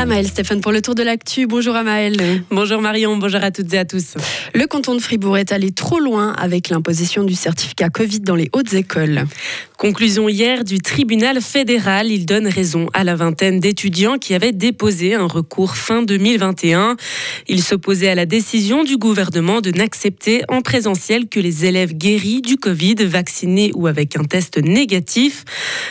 Amaël Stéphane pour le tour de l'actu. Bonjour Amaël. Bonjour Marion, bonjour à toutes et à tous. Le canton de Fribourg est allé trop loin avec l'imposition du certificat Covid dans les hautes écoles. Conclusion hier du tribunal fédéral. Il donne raison à la vingtaine d'étudiants qui avaient déposé un recours fin 2021. Il s'opposait à la décision du gouvernement de n'accepter en présentiel que les élèves guéris du Covid, vaccinés ou avec un test négatif.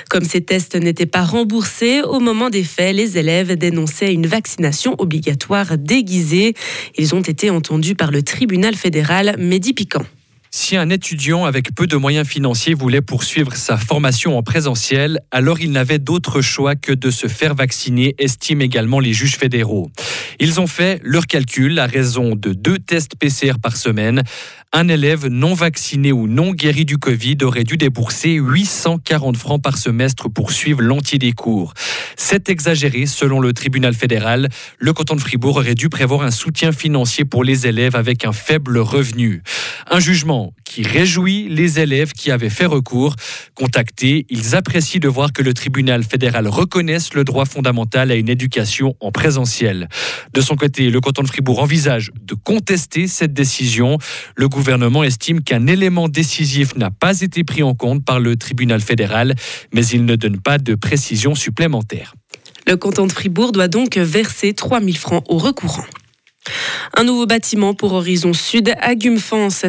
Comme ces tests n'étaient pas remboursés au moment des faits, les élèves dénonçaient une vaccination obligatoire déguisée. Ils ont été entendus par le tribunal fédéral Mehdi Piquant. Si un étudiant avec peu de moyens financiers voulait poursuivre sa formation en présentiel, alors il n'avait d'autre choix que de se faire vacciner, estiment également les juges fédéraux. Ils ont fait leur calcul à raison de deux tests PCR par semaine. Un élève non vacciné ou non guéri du Covid aurait dû débourser 840 francs par semestre pour suivre l'entier des cours. C'est exagéré selon le tribunal fédéral. Le canton de Fribourg aurait dû prévoir un soutien financier pour les élèves avec un faible revenu. Un jugement qui réjouit les élèves qui avaient fait recours. Contactés, ils apprécient de voir que le tribunal fédéral reconnaisse le droit fondamental à une éducation en présentiel. De son côté, le canton de Fribourg envisage de contester cette décision. Gouvernement estime qu'un élément décisif n'a pas été pris en compte par le tribunal fédéral, mais il ne donne pas de précision supplémentaire. Le canton de Fribourg doit donc verser 3 000 francs aux recourants. Un nouveau bâtiment pour Horizon Sud à.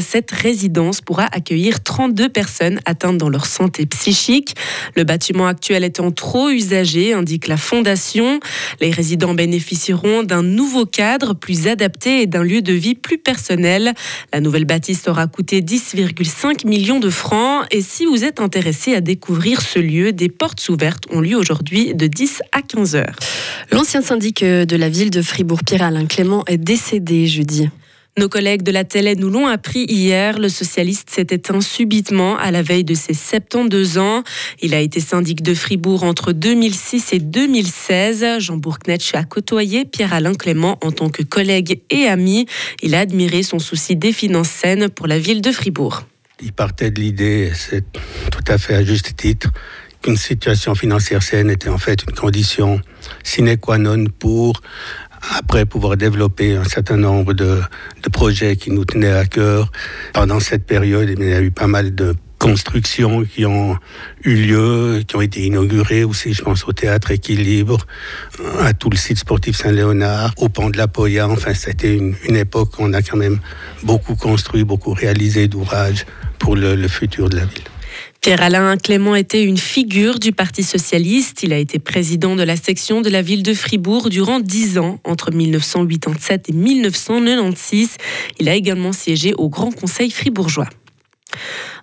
Cette résidence pourra accueillir 32 personnes atteintes dans leur santé psychique. Le bâtiment actuel étant trop usagé, indique la Fondation. Les résidents bénéficieront d'un nouveau cadre plus adapté et d'un lieu de vie plus personnel. La nouvelle bâtisse aura coûté 10,5 millions de francs. Et si vous êtes intéressé à découvrir ce lieu, des portes ouvertes ont lieu aujourd'hui de 10 à 15 heures. L'ancien syndic de la ville de Fribourg, Pierre-Alain Clément, est décédé jeudi. Nos collègues de la télé nous l'ont appris hier. Le socialiste s'est éteint subitement à la veille de ses 72 ans. Il a été syndic de Fribourg entre 2006 et 2016. Jean Bourknetch a côtoyé Pierre-Alain Clément en tant que collègue et ami. Il a admiré son souci des finances saines pour la ville de Fribourg. Il partait de l'idée, c'est tout à fait à juste titre, qu'une situation financière saine était en fait une condition sine qua non pour après pouvoir développer un certain nombre de, projets qui nous tenaient à cœur. Pendant cette période, il y a eu pas mal de constructions qui ont eu lieu, qui ont été inaugurées aussi, je pense au théâtre Équilibre, à tout le site sportif Saint-Léonard, au pont de la Poya. Enfin, c'était une, époque où on a quand même beaucoup construit, beaucoup réalisé d'ouvrages pour le futur de la ville. Pierre-Alain Clément était une figure du Parti socialiste. Il a été président de la section de la ville de Fribourg durant dix ans, entre 1987 et 1996. Il a également siégé au Grand Conseil fribourgeois.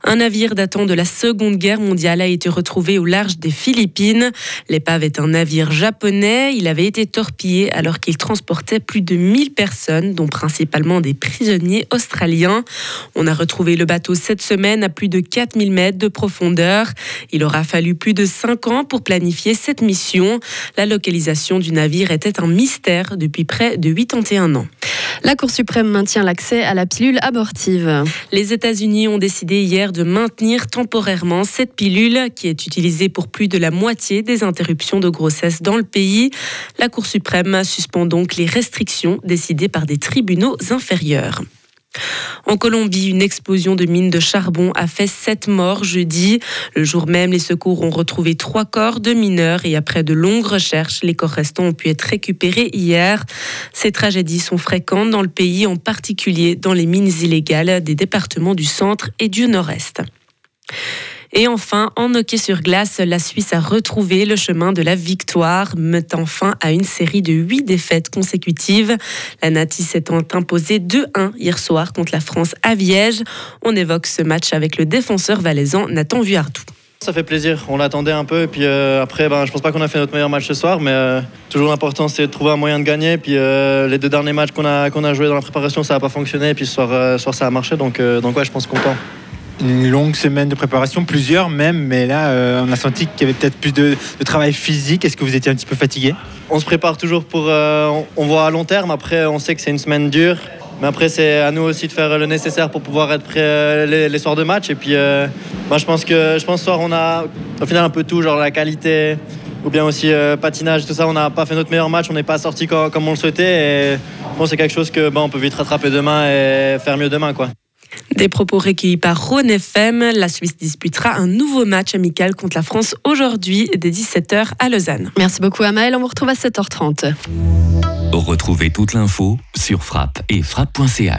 Un navire datant de la Seconde Guerre mondiale a été retrouvé au large des Philippines. L'épave est un navire japonais. Il avait été torpillé alors qu'il transportait plus de 1000 personnes, dont principalement des prisonniers australiens. On a retrouvé le bateau cette semaine à plus de 4000 mètres de profondeur. Il aura fallu plus de 5 ans pour planifier cette mission. La localisation du navire était un mystère depuis près de 81 ans. La Cour suprême maintient l'accès à la pilule abortive. Les États-Unis ont décidé hier de maintenir temporairement cette pilule qui est utilisée pour plus de la moitié des interruptions de grossesse dans le pays. La Cour suprême suspend donc les restrictions décidées par des tribunaux inférieurs. En Colombie, une explosion de mines de charbon a fait sept morts jeudi. Le jour même, les secours ont retrouvé trois corps de mineurs et après de longues recherches, les corps restants ont pu être récupérés hier. Ces tragédies sont fréquentes dans le pays, en particulier dans les mines illégales des départements du centre et du nord-est. Et enfin, en hockey sur glace, la Suisse a retrouvé le chemin de la victoire, mettant fin à une série de huit défaites consécutives. La Nati s'étant imposée 2-1 hier soir contre la France à Viège. On évoque ce match avec le défenseur valaisan Nathan Vuardou. Ça fait plaisir, on l'attendait un peu et puis euh, après ben, je pense pas qu'on a fait notre meilleur match ce soir mais euh, toujours l'important c'est de trouver un moyen de gagner puis euh, les deux derniers matchs qu'on a, qu'on a dans la préparation ça n'a pas fonctionné et puis ce soir, ce soir ça a marché donc, donc ouais je pense content une longue semaine de préparation, plusieurs même, mais là, euh, on a senti qu'il y avait peut-être plus de, travail physique. Est-ce que vous étiez un petit peu fatigué? On se prépare toujours pour. Euh, on voit à long terme, après, on sait que c'est une semaine dure. Mais après, c'est à nous aussi de faire le nécessaire pour pouvoir être prêt euh, les, soirs de match. Et puis, moi, je pense que je pense ce soir, on a au final un peu tout, genre la qualité ou bien aussi patinage, tout ça. On n'a pas fait notre meilleur match, on n'est pas sorti comme, on le souhaitait. Et bon, c'est quelque chose que bon, on peut vite rattraper demain et faire mieux demain. Quoi. Des propos recueillis par Rhône FM. La Suisse disputera un nouveau match amical contre la France aujourd'hui dès 17h à Lausanne. Merci beaucoup Amael, on vous retrouve à 7h30. Retrouvez toute l'info sur frappe et frappe.ch.